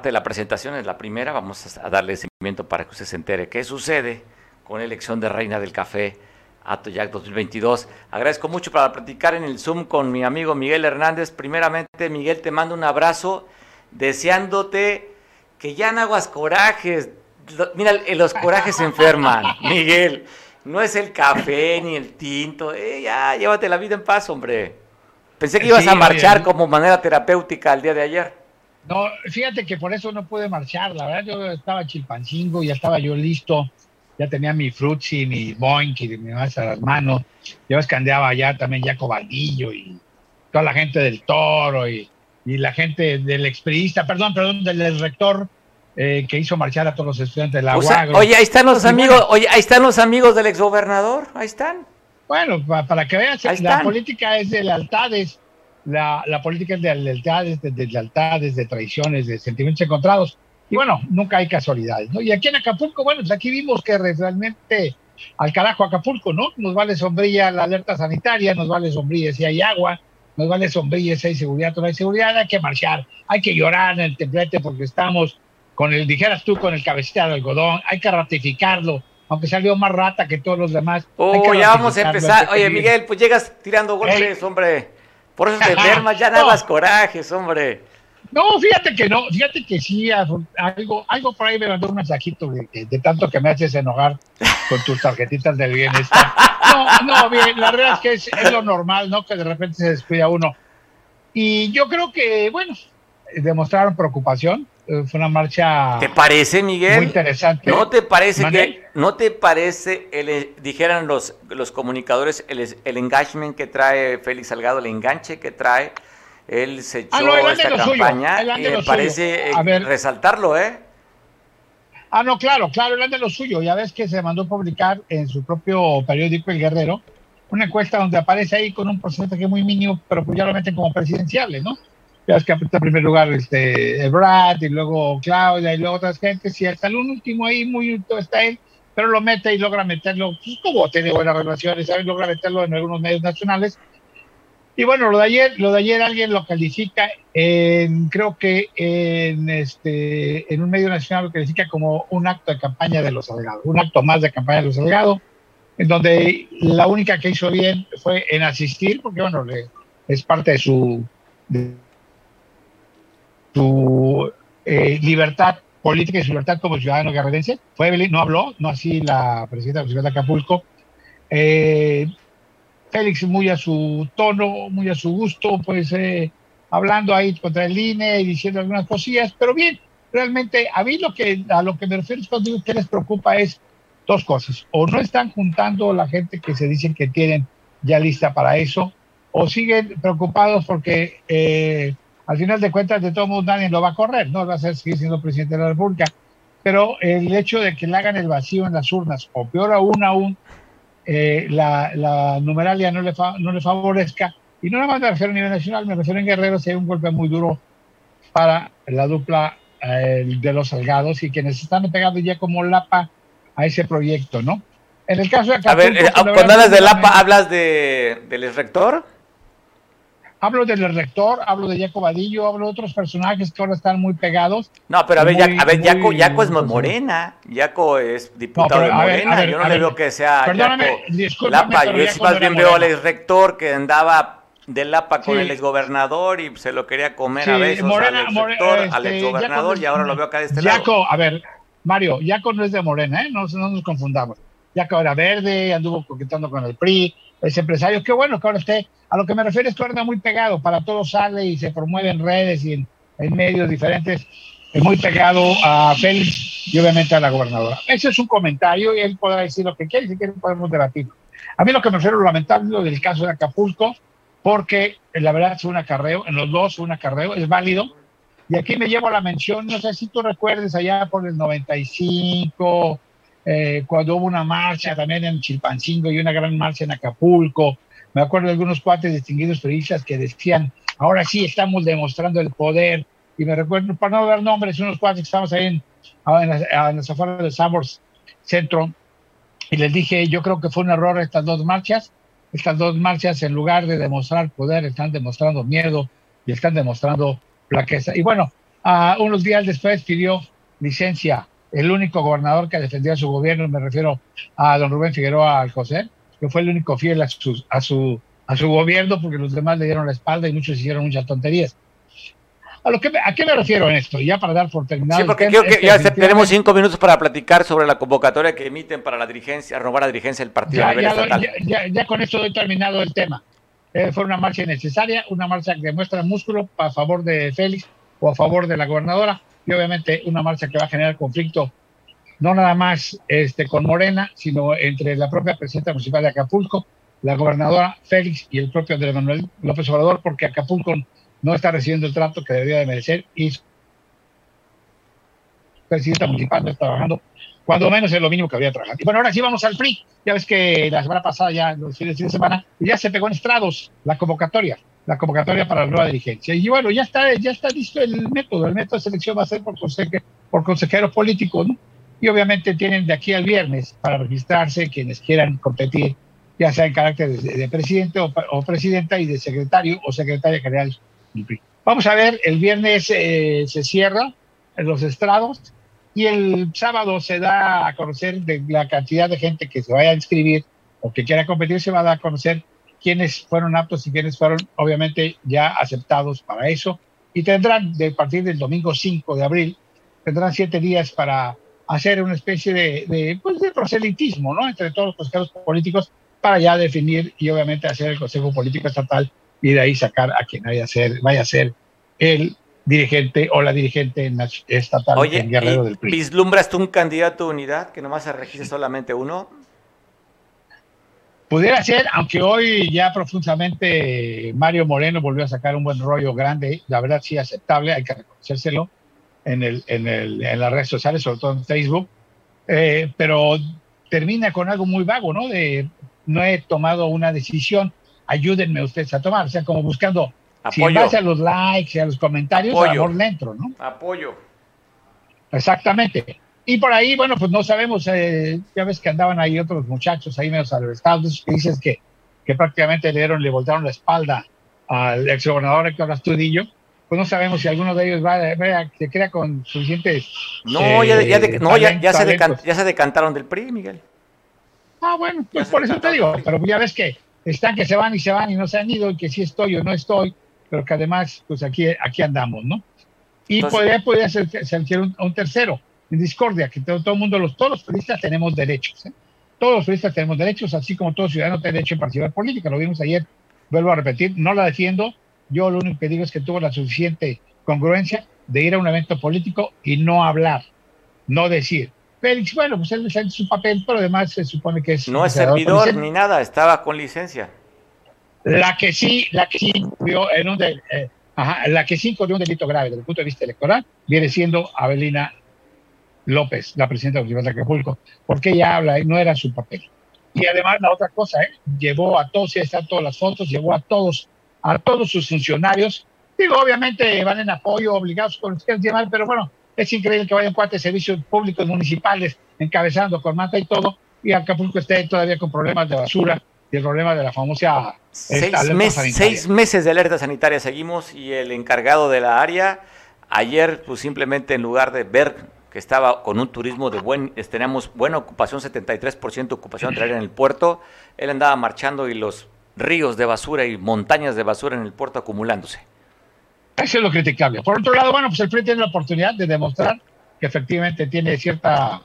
parte de la presentación es la primera, vamos a darle seguimiento para que usted se entere qué sucede con la elección de reina del café Atoyac 2022. Agradezco mucho para platicar en el Zoom con mi amigo Miguel Hernández. Primeramente, Miguel, te mando un abrazo deseándote que ya no hagas corajes. Mira, los corajes se enferman, Miguel. No es el café ni el tinto. Eh, ya, llévate la vida en paz, hombre. Pensé que ibas a marchar como manera terapéutica el día de ayer. No, fíjate que por eso no pude marchar. La verdad, yo estaba chilpancingo, ya estaba yo listo ya tenía mi frutzi, mi boink y mi masa a las manos. Yo escandeaba ya también ya Cobaldillo y toda la gente del Toro y, y la gente del expriista, perdón, perdón, del rector eh, que hizo marchar a todos los estudiantes de la UAG. Oye, ahí están los amigos, oye, ahí están los amigos del exgobernador, ahí están. Bueno, para, que veas, la política es de lealtades, la, la política es de lealtades, de, de lealtades, de traiciones, de sentimientos encontrados. Y bueno, nunca hay casualidades, ¿no? Y aquí en Acapulco, bueno, pues aquí vimos que realmente al carajo Acapulco, ¿no? Nos vale sombrilla la alerta sanitaria, nos vale sombrilla si hay agua, nos vale sombrilla si hay seguridad o no hay seguridad, hay que marchar, hay que llorar en el templete porque estamos con el, dijeras tú, con el cabecita de algodón, hay que ratificarlo, aunque salió más rata que todos los demás. Oh, ya vamos a empezar. Oye, Miguel, pues llegas tirando golpes, hombre. Por eso te enfermas, ya no hagas corajes, hombre. No, fíjate que no, fíjate que sí, algo, algo por ahí me mandó un mensajito de, de tanto que me haces enojar con tus tarjetitas del bienestar. No, no, bien, la verdad es que es, lo normal, ¿no? Que de repente se descuida uno. Y yo creo que, bueno, demostraron preocupación. Eh, fue una marcha. ¿Te parece, Miguel? Muy interesante. ¿No te parece que, no te parece, el, eh, dijeran los, los comunicadores, el, el engagement que trae Félix Salgado, el enganche que trae? Él se ah, echó esta campaña y me parece eh, resaltarlo, ¿eh? Ah, no, claro, claro, él de lo suyo. Ya ves que se mandó a publicar en su propio periódico El Guerrero una encuesta donde aparece ahí con un porcentaje muy mínimo, pero pues ya lo meten como presidenciales, ¿no? Ves que en primer lugar este, Brad y luego Claudia y luego otras gentes y hasta el último ahí muy está él, pero lo mete y logra meterlo, pues como tiene buenas relaciones, ¿sabes? Logra meterlo en algunos medios nacionales y bueno, lo de ayer, lo de ayer alguien lo califica, en, creo que en, este, en un medio nacional lo califica como un acto de campaña de los Salgado, un acto más de campaña de los Salgado, en donde la única que hizo bien fue en asistir, porque bueno, es parte de su, su eh, libertad política y su libertad como ciudadano guerrerense. Fue no habló, no así la presidenta de de Acapulco. Eh, Félix muy a su tono, muy a su gusto, pues eh, hablando ahí contra el INE y diciendo algunas cosillas, pero bien, realmente a mí lo que, a lo que me refiero es cuando digo que les preocupa es dos cosas, o no están juntando la gente que se dicen que tienen ya lista para eso, o siguen preocupados porque eh, al final de cuentas de todo mundo nadie lo va a correr, no va a ser seguir siendo presidente de la República, pero el hecho de que le hagan el vacío en las urnas, o peor aún aún, eh, la, numeralia no le, no le favorezca. Y no nada más me refiero a nivel nacional, me refiero en Guerrero, si hay un golpe muy duro para la dupla eh, de los Salgados y quienes están pegando ya como lapa a ese proyecto, ¿no? En el caso de A ver, eh, cuando hablas de lapa, ¿hablas de, del rector? Hablo del rector, hablo de Jaco Vadillo, hablo de otros personajes que ahora están muy pegados. No, pero a ver, a ver Jaco, Jaco es morena. Jaco es diputado de Morena. yo no le veo que sea Perdóname, Lapa. Yo sí más bien veo al ex rector que andaba de Lapa con el exgobernador y se lo quería comer a veces morena, al rector, al este, exgobernador y ahora lo veo acá de este lado. a ver, Mario, Jaco no es de Morena, ¿eh? no, no nos confundamos. Jaco era verde, anduvo coquetando con el PRI, es empresario. Qué bueno que ahora esté. A lo que me refiero es que ahora muy pegado, para todo sale y se promueve en redes y en, medios diferentes, es muy pegado a Félix y obviamente a la gobernadora. Ese es un comentario y él podrá decir lo que quiere, si quiere podemos debatirlo. A mí lo que me refiero lo lamentable del caso de Acapulco, porque la verdad es un acarreo, en los dos un acarreo, es válido. Y aquí me llevo la mención, no sé si tú recuerdes allá por el 95, eh, cuando hubo una marcha también en Chilpancingo y una gran marcha en Acapulco. Me acuerdo de algunos cuates distinguidos periodistas que decían, ahora sí estamos demostrando el poder. Y me recuerdo, para no dar nombres, unos cuates que estábamos ahí en, en, las, afueras de Sambors Centro, y les dije, yo creo que fue un error estas dos marchas. Estas dos marchas, en lugar de demostrar poder, están demostrando miedo y están demostrando plaqueza. Y bueno, Ah, unos días después pidió licencia el único gobernador que defendía a su gobierno, me refiero a don Rubén Figueroa Alcocer, que fue el único fiel a su, a su, a su gobierno porque los demás le dieron la espalda y muchos hicieron muchas tonterías. ¿A, lo que, ¿A qué me refiero en esto? Ya para dar por terminado. Sí, porque creo que ya tenemos cinco minutos para platicar sobre la convocatoria que emiten para la dirigencia, robar la dirigencia del partido. Ya, ya, con esto he terminado el tema. Eh, fue una marcha necesaria, una marcha que demuestra músculo a favor de Félix o a favor de la gobernadora obviamente una marcha que va a generar conflicto no nada más este, con Morena, sino entre la propia presidenta municipal de Acapulco, la gobernadora Félix y el propio Andrés Manuel López Obrador, porque Acapulco no está recibiendo el trato que debería de merecer y su presidenta municipal no está trabajando, cuando menos es lo mínimo que había trabajado. Y bueno, ahora sí vamos al PRI. Ya ves que la semana pasada, ya los fines de semana, ya se pegó en estrados la convocatoria la convocatoria para la nueva dirigencia. Y bueno, ya está, ya está listo el método. El método de selección va a ser por, consejero, por consejeros políticos, ¿no? Y obviamente tienen de aquí al viernes para registrarse quienes quieran competir, ya sea en carácter de, presidente o, presidenta y de secretario o secretaria general. Vamos a ver, el viernes eh, se cierra en los estrados y el sábado se da a conocer de la cantidad de gente que se vaya a inscribir o que quiera competir, se va a dar a conocer quiénes fueron aptos y quiénes fueron obviamente ya aceptados para eso. Y tendrán, de partir del domingo 5 de abril, tendrán siete días para hacer una especie de, de, pues de proselitismo, ¿no? Entre todos los consejeros políticos para ya definir y obviamente hacer el Consejo Político Estatal y de ahí sacar a quien vaya a ser, vaya a ser el dirigente o la dirigente estatal Oye, Guerrero del PRI. ¿Vislumbras tú un candidato de unidad que nomás se registre solamente uno? Pudiera ser, aunque hoy ya profundamente Mario Moreno volvió a sacar un buen rollo grande, la verdad sí aceptable, hay que reconocérselo en, el, en, el, en las redes sociales, sobre todo en Facebook, eh, pero termina con algo muy vago, ¿no? De no he tomado una decisión, ayúdenme ustedes a tomar, o sea, como buscando, Apoyo. si base a los likes y a los comentarios, Apoyo. amor dentro, ¿no? Apoyo. Exactamente. Y por ahí, bueno, pues no sabemos, eh, ya ves que andaban ahí otros muchachos ahí medio albertados, que dices que, que prácticamente le dieron, le voltaron la espalda al ex gobernador Héctor Astudillo, pues no sabemos si alguno de ellos va, a se crea con suficientes. No, ya, ya, no ya, se ya, se decantaron del PRI, Miguel. Ah, bueno, pues por eso te digo, pero ya ves que están que se van y se van y no se han ido, y que sí estoy o no estoy, pero que además, pues aquí, aquí andamos, ¿no? Y podría, podría ser, ser un, un tercero en discordia, que todo, el mundo, los, todos los periodistas tenemos derechos. ¿eh? Todos los periodistas tenemos derechos, así como todo ciudadano tiene derecho a participar en política. Lo vimos ayer, vuelvo a repetir, no la defiendo. Yo lo único que digo es que tuvo la suficiente congruencia de ir a un evento político y no hablar, no decir. Félix, bueno, pues él hace su papel, pero además se supone que es... No es servidor ni nada, estaba con licencia. La que sí, la que sí en un eh, ajá, la que sí corrió un delito grave desde el punto de vista electoral viene siendo Abelina López, la presidenta municipal de Acapulco, porque ella habla y no era su papel. Y además la otra cosa, ¿eh? llevó a todos, ya están todas las fotos, llevó a todos, a todos sus funcionarios. Digo, obviamente van en apoyo, obligados con los que llamar, pero bueno, es increíble que vayan cuatro servicios públicos municipales encabezando con mata y todo, y Acapulco esté todavía con problemas de basura y el problema de la famosa seis, seis meses de alerta sanitaria seguimos y el encargado de la área ayer pues simplemente en lugar de ver que estaba con un turismo de buen, tenemos buena ocupación, 73% ocupación en el puerto, él andaba marchando y los ríos de basura y montañas de basura en el puerto acumulándose. Eso es lo criticable. Por otro lado, bueno, pues el PRI tiene la oportunidad de demostrar que efectivamente tiene cierta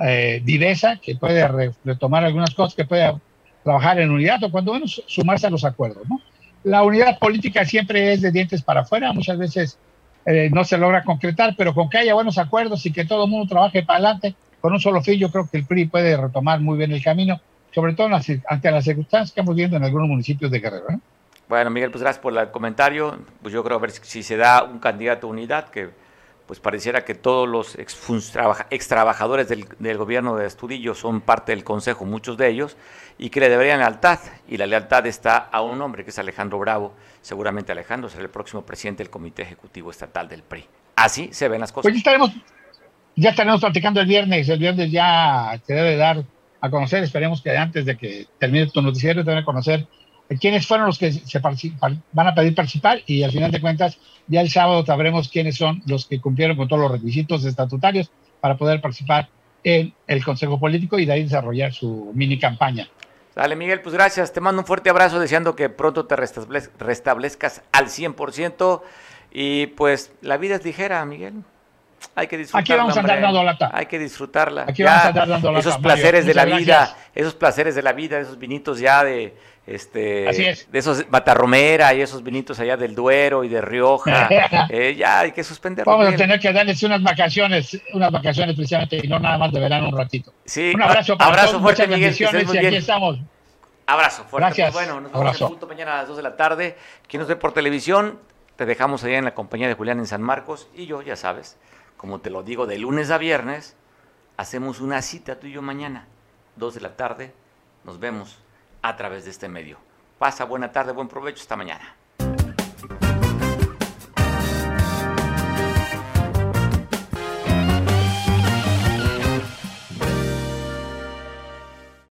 eh, viveza, que puede retomar algunas cosas, que puede trabajar en unidad o cuando menos sumarse a los acuerdos. ¿no? La unidad política siempre es de dientes para afuera, muchas veces eh, no se logra concretar, pero con que haya buenos acuerdos y que todo el mundo trabaje para adelante con un solo fin, yo creo que el PRI puede retomar muy bien el camino, sobre todo ante las circunstancias que estamos viendo en algunos municipios de Guerrero. ¿eh? Bueno, Miguel, pues gracias por el comentario. Pues yo creo a ver si se da un candidato a unidad que pues pareciera que todos los ex, trabajadores del, gobierno de Estudillo son parte del consejo, muchos de ellos, y que le deberían lealtad, y la lealtad está a un hombre que es Alejandro Bravo, seguramente Alejandro será el próximo presidente del Comité Ejecutivo Estatal del PRI. Así se ven las cosas. Pues ya estaremos, ya estaremos platicando el viernes, el viernes ya se debe dar a conocer, esperemos que antes de que termine tu noticiero te a conocer quiénes fueron los que se van a pedir participar y al final de cuentas ya el sábado sabremos quiénes son los que cumplieron con todos los requisitos estatutarios para poder participar en el Consejo Político y de ahí desarrollar su mini campaña. Dale, Miguel, pues gracias. Te mando un fuerte abrazo deseando que pronto te restablezcas al 100%. Y pues la vida es ligera, Miguel. Hay que disfrutarla. Aquí vamos a andar dando lata. Hay que disfrutarla. Aquí vamos a andar dando lata. Esos placeres de la vida, esos placeres de la vida, esos vinitos ya de este de esos Batarromera y esos vinitos allá del Duero y de Rioja. eh, ya hay que suspenderlo. Vamos a tener que darles unas vacaciones, unas vacaciones precisamente y no nada más de verano un ratito. Sí. Un abrazo para abrazo todos, fuerte, muchas Miguel, bendiciones y aquí estamos. Abrazo fuerte. Gracias. Pues bueno, nos vemos Abrazo. en punto mañana a las 2 de la tarde. Quien nos ve por televisión, te dejamos allá en la compañía de Julián en San Marcos. Y yo, ya sabes, como te lo digo, de lunes a viernes, hacemos una cita tú y yo mañana, 2 de la tarde. Nos vemos a través de este medio. Pasa buena tarde, buen provecho, hasta mañana.